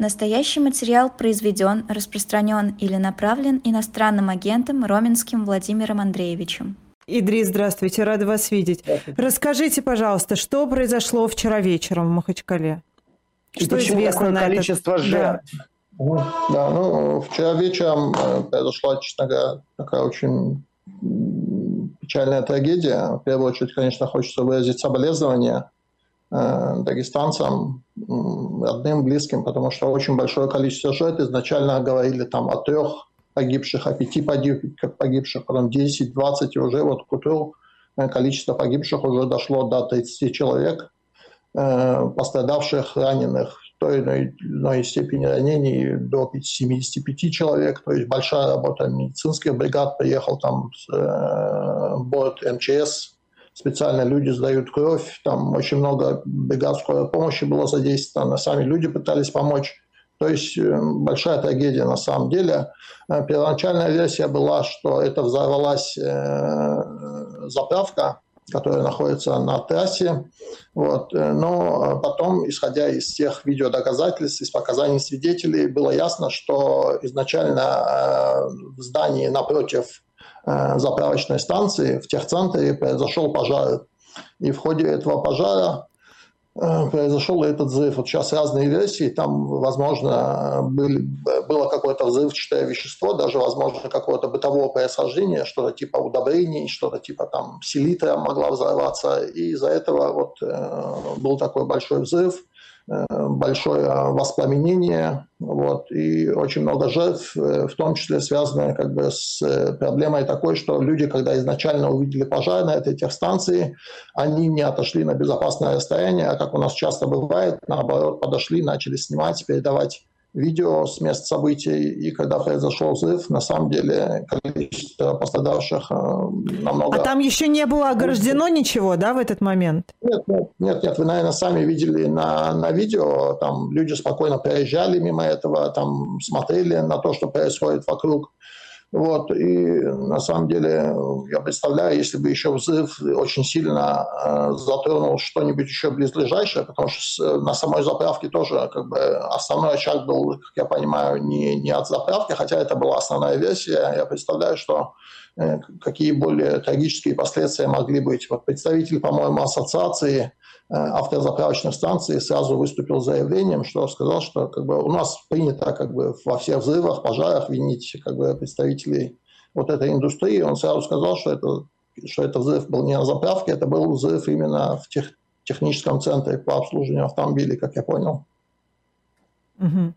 Настоящий материал произведен, распространен или направлен иностранным агентом Роменским Владимиром Андреевичем. Идрис, здравствуйте, рада вас видеть. Расскажите, пожалуйста, что произошло вчера вечером в Махачкале? И что почему известно такое на количество этот... жертв? Да. да, ну, вчера вечером э, произошла, честно говоря, такая очень печальная трагедия. В первую очередь, конечно, хочется выразить соболезнования э, дагестанцам, родным, близким, потому что очень большое количество жертв. Изначально говорили там о трех погибших, о пяти погибших, потом 10, 20, и уже вот к утру э, количество погибших уже дошло до 30 человек, э, пострадавших, раненых в той или иной степени ранений до 75 человек, то есть большая работа медицинских бригад, приехал там э, борт МЧС, специально люди сдают кровь, там очень много бригад скорой помощи было задействовано, сами люди пытались помочь. То есть э, большая трагедия на самом деле. Э, первоначальная версия была, что это взорвалась э, заправка, которая находится на трассе. Вот. Но потом, исходя из тех видеодоказательств, из показаний свидетелей, было ясно, что изначально в здании напротив заправочной станции в техцентре произошел пожар. И в ходе этого пожара Э, произошел этот взрыв. Вот сейчас разные версии, там, возможно, были, было какое-то взрывчатое вещество, даже, возможно, какого-то бытового происхождения, что-то типа удобрений, что-то типа там селитра могла взорваться, и из-за этого вот э, был такой большой взрыв. Э, большое воспламенение, вот, и очень много жертв, э, в том числе связанные как бы с э, проблемой такой, что люди, когда изначально увидели пожар на этой техстанции, они не отошли на безопасное расстояние, а как у нас часто бывает, наоборот, подошли, начали снимать, передавать видео с мест событий, и когда произошел взрыв, на самом деле количество пострадавших э, намного... А там еще не было ограждено ничего, да, в этот момент? Нет, нет, нет, нет вы, наверное, сами видели на, на видео, там люди спокойно проезжали мимо этого, там смотрели на то, что происходит вокруг. Вот, и на самом деле я представляю, если бы еще взрыв очень сильно э, затронул что-нибудь еще близлежащее, потому что на самой заправке тоже как бы основной очаг был, как я понимаю, не, не от заправки, хотя это была основная версия. Я представляю, что э, какие более трагические последствия могли быть. Вот представитель, по-моему, ассоциации Э, автозаправочных станций сразу выступил с заявлением, что сказал, что как бы, у нас принято как бы, во всех взрывах, пожарах винить как бы, представителей вот этой индустрии. Он сразу сказал, что это, что это взрыв был не на заправке, это был взрыв именно в тех, техническом центре по обслуживанию автомобилей, как я понял. Угу.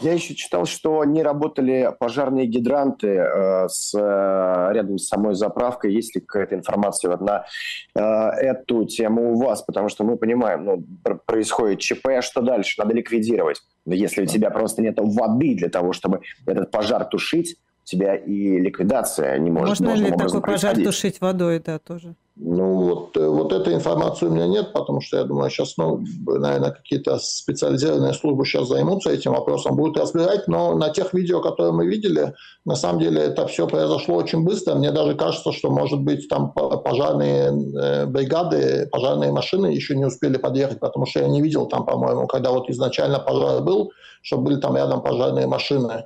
Я еще читал, что не работали пожарные гидранты э, с, э, рядом с самой заправкой. Есть ли какая-то информация вот на э, эту тему у вас? Потому что мы понимаем, ну, происходит ЧП, а что дальше? Надо ликвидировать. Но если у тебя просто нет воды для того, чтобы этот пожар тушить, у тебя и ликвидация не может Можно ли такой пожар тушить водой, да, тоже? Ну, вот, э, вот этой информации у меня нет, потому что я думаю, сейчас, ну, наверное, какие-то специализированные службы сейчас займутся этим вопросом, будут разбирать, но на тех видео, которые мы видели, на самом деле это все произошло очень быстро. Мне даже кажется, что, может быть, там пожарные э, бригады, пожарные машины еще не успели подъехать, потому что я не видел там, по-моему, когда вот изначально пожар был, что были там рядом пожарные машины.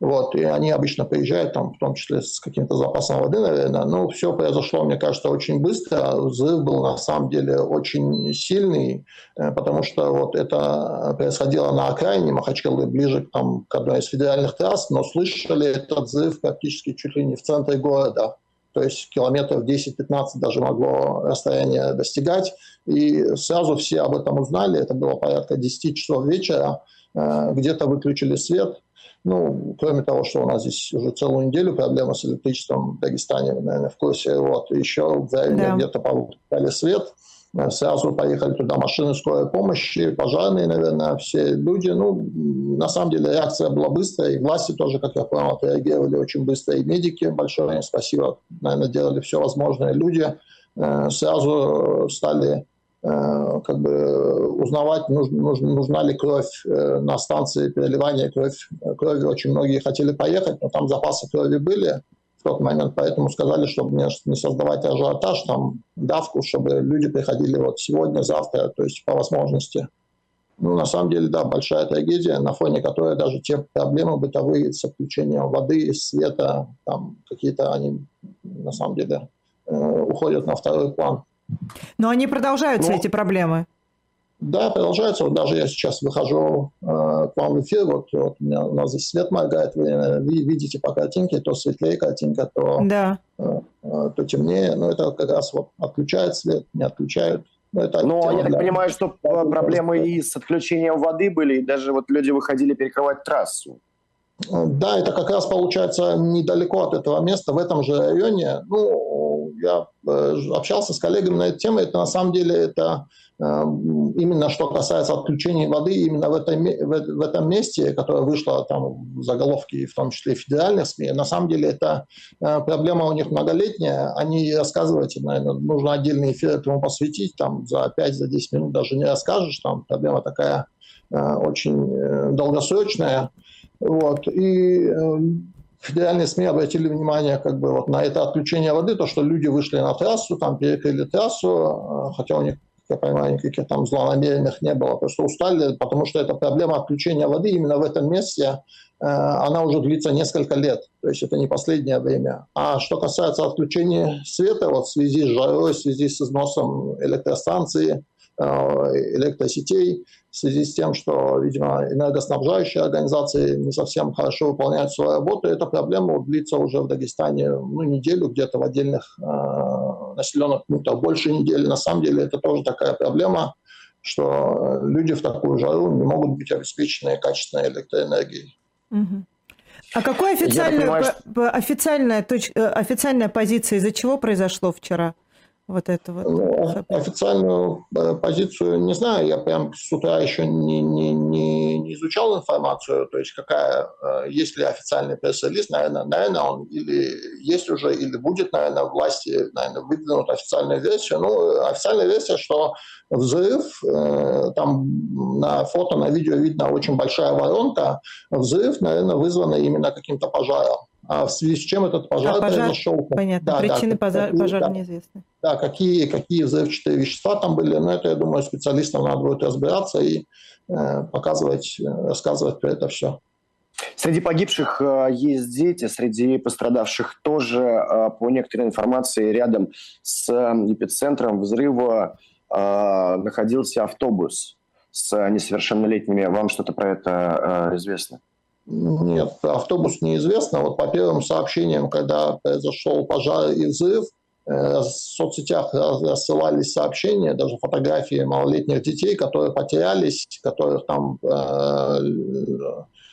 Вот, и они обычно приезжают, там, в том числе с каким-то запасом воды, наверное. Ну, все произошло, мне кажется, очень быстро. Взрыв был на самом деле очень сильный, э, потому что вот это происходило на окраине Махачкалы, ближе там, к одной из федеральных трасс, но слышали этот взрыв практически чуть ли не в центре города. То есть километров 10-15 даже могло расстояние достигать. И сразу все об этом узнали. Это было порядка 10 часов вечера. Э, где-то выключили свет, ну, кроме того, что у нас здесь уже целую неделю проблема с электричеством в Дагестане, вы, наверное, в курсе. Вот, еще в районе да. где-то получали свет. Сразу поехали туда машины скорой помощи, пожарные, наверное, все люди. Ну, на самом деле реакция была быстрая, и власти тоже, как я понял, отреагировали очень быстро, и медики, большое им спасибо, наверное, делали все возможное. Люди э, сразу стали Э, как бы узнавать, нужна, нужна ли кровь э, на станции переливания кровь, крови. Очень многие хотели поехать, но там запасы крови были в тот момент, поэтому сказали, чтобы не, не создавать ажиотаж, там давку, чтобы люди приходили вот сегодня, завтра, то есть по возможности. ну, на самом деле, да, большая трагедия, на фоне которой даже те проблемы бытовые с отключением воды, света, там какие-то они, на самом деле, э, уходят на второй план. Но они продолжаются, ну, эти проблемы? Да, продолжаются. Вот даже я сейчас выхожу э, к вам в эфир, вот, вот у, меня, у нас здесь свет моргает, вы, вы видите по картинке, то светлее картинка, то, да. э, э, то темнее. Но это как раз вот отключают свет, не отключают ну, это Но я так для... понимаю, что проблемы и с отключением воды были, и даже вот люди выходили перекрывать трассу. Да, это как раз получается недалеко от этого места, в этом же районе. Ну, я э, общался с коллегами на эту тему. Это на самом деле это Эм, именно что касается отключения воды, именно в этом, в этом месте, которое вышло там в заголовке, в том числе федеральных СМИ, на самом деле это э, проблема у них многолетняя. Они рассказывать, наверное, нужно отдельный эфир этому посвятить, там за 5-10 за минут даже не расскажешь, там проблема такая э, очень э, долгосрочная. Вот. И федеральные СМИ обратили внимание как бы вот на это отключение воды, то, что люди вышли на трассу, там перекрыли трассу, хотя у них я понимаю, никаких там злонамеренных не было, просто устали, потому что эта проблема отключения воды именно в этом месте, э, она уже длится несколько лет, то есть это не последнее время. А что касается отключения света вот в связи с жарой, в связи с износом электростанции, э, электросетей, в связи с тем, что, видимо, энергоснабжающие организации не совсем хорошо выполняют свою работу. Эта проблема длится уже в Дагестане ну, неделю, где-то в отдельных э, населенных пунктах больше недели. На самом деле это тоже такая проблема, что люди в такую жару не могут быть обеспечены качественной электроэнергией. А какая официальная, понимаю, что... официальная, точ... Э, официальная позиция, из-за чего произошло вчера? Вот это вот? Ну, официальную э, позицию не знаю, я прям с утра еще не, не, не, не изучал информацию, то есть какая, э, есть ли официальный пресс-релиз, наверное, наверное, он или есть уже, или будет, наверное, власти, наверное, выдвинут официальную версию. Ну, официальная версия, что взрыв, э, там на фото, на видео видно очень большая воронка, взрыв, наверное, вызван именно каким-то пожаром. А в связи с чем этот пожар, а, пожар произошел? Понятно, да, причины да, пожара, какие, пожара да, неизвестны. Да, какие, какие взрывчатые вещества там были, но это, я думаю, специалистам надо будет разбираться и э, показывать, рассказывать про это все. Среди погибших э, есть дети, среди пострадавших тоже, э, по некоторой информации, рядом с эпицентром взрыва э, находился автобус с несовершеннолетними. Вам что-то про это известно? Нет, автобус неизвестно. Вот по первым сообщениям, когда произошел пожар и взрыв, э, в соцсетях рассылались сообщения, даже фотографии малолетних детей, которые потерялись, которых там э,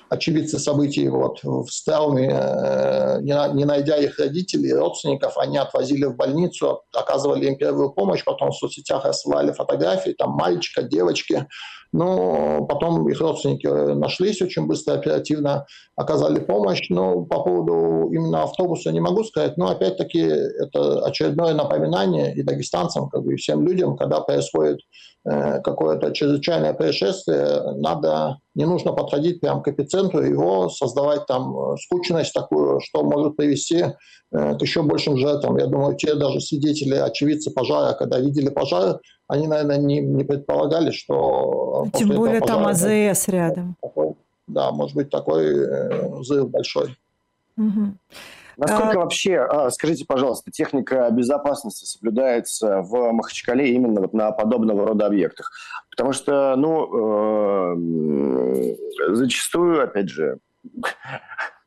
очевидцы событий вот, в травме, э, не найдя их родителей, родственников, они отвозили в больницу, оказывали им первую помощь, потом в соцсетях рассылали фотографии, там мальчика, девочки, но потом их родственники нашлись очень быстро, оперативно оказали помощь. Но по поводу именно автобуса не могу сказать, но опять-таки это очередное напоминание и дагестанцам, как бы и всем людям, когда происходит Э, какое-то чрезвычайное происшествие, надо, не нужно подходить прямо к эпицентру, его создавать там э, скучность такую, что может привести э, к еще большим жертвам. Я думаю, те даже свидетели, очевидцы пожара, когда видели пожар, они, наверное, не, не предполагали, что... Тем более там АЗС рядом. Такой, да, может быть такой взрыв большой. Угу. Насколько а... вообще, а, скажите, пожалуйста, техника безопасности соблюдается в Махачкале именно вот на подобного рода объектах? Потому что, ну, э, зачастую, опять же,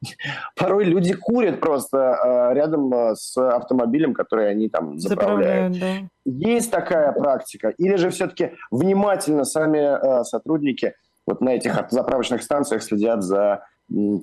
порой люди курят просто э, рядом э, с автомобилем, который они там заправляют. заправляют да. Есть такая практика? Или же все-таки внимательно сами сотрудники вот на этих заправочных станциях следят за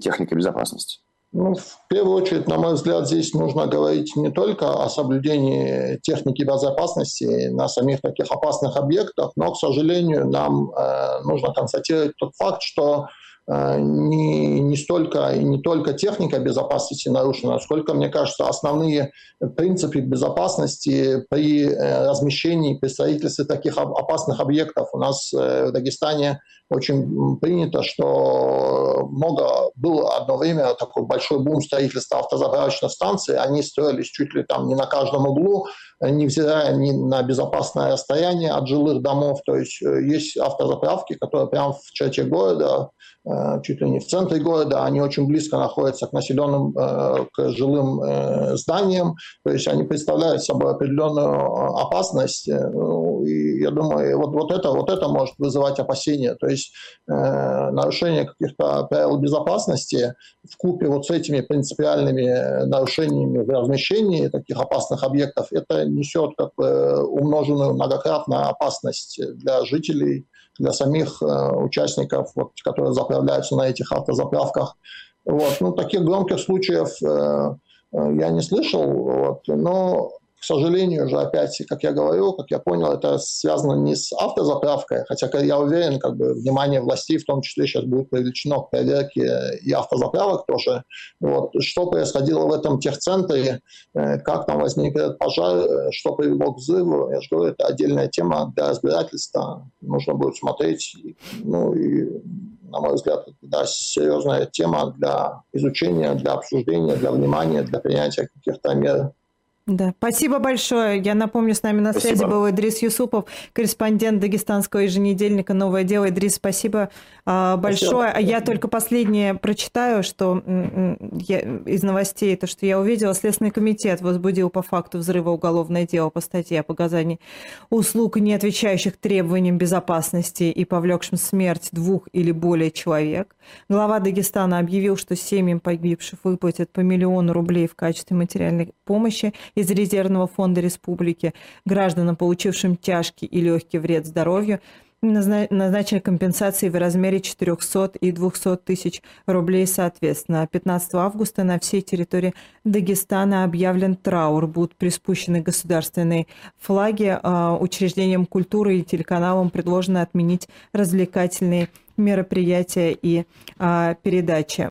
техникой безопасности? Ну, в первую очередь, на мой взгляд, здесь нужно говорить не только о соблюдении техники безопасности на самих таких опасных объектах, но, к сожалению, нам э, нужно констатировать тот факт, что э, не, не столько не только техника безопасности нарушена, сколько, мне кажется, основные принципы безопасности при э, размещении, при строительстве таких опасных объектов. У нас э, в Дагестане очень принято, что много было одно время такой большой бум строительства автозаправочных станций. Они строились чуть ли там не на каждом углу, невзирая ни на безопасное расстояние от жилых домов. То есть э, есть автозаправки, которые прямо в черте города, э, чуть ли не в центре города, они очень близко находятся к населенным, э, к жилым зданиям. То есть они представляют собой определенную опасность. Ну, и я думаю, вот, вот, это, вот это может вызывать опасения. То есть нарушение каких-то правил безопасности в купе вот с этими принципиальными нарушениями в размещении таких опасных объектов, это несет как бы умноженную многократно опасность для жителей, для самих э, участников, вот, которые заправляются на этих автозаправках. Вот. Ну, таких громких случаев э, э, я не слышал, вот, но к сожалению же, опять, как я говорю, как я понял, это связано не с автозаправкой, хотя я уверен, как бы внимание властей в том числе сейчас будет привлечено к проверке и автозаправок тоже. Вот. Что происходило в этом техцентре, э, как там возник этот пожар, э, что привело к взрыву, я же говорю, это отдельная тема для разбирательства. Нужно будет смотреть, ну и на мой взгляд, да, серьезная тема для изучения, для обсуждения, для внимания, для принятия каких-то мер да, спасибо большое. Я напомню, с нами на спасибо. связи был Идрис Юсупов, корреспондент дагестанского еженедельника «Новое дело». Идрис, спасибо а, большое. Спасибо. Я только последнее прочитаю, что я, из новостей, то, что я увидела. Следственный комитет возбудил по факту взрыва уголовное дело по статье о показании услуг, не отвечающих требованиям безопасности и повлекшим смерть двух или более человек. Глава Дагестана объявил, что семьям погибших выплатят по миллиону рублей в качестве материальной помощи из резервного фонда республики гражданам, получившим тяжкий и легкий вред здоровью, назначили компенсации в размере 400 и 200 тысяч рублей соответственно. 15 августа на всей территории Дагестана объявлен траур. Будут приспущены государственные флаги. А, учреждениям культуры и телеканалам предложено отменить развлекательные мероприятия и а, передачи.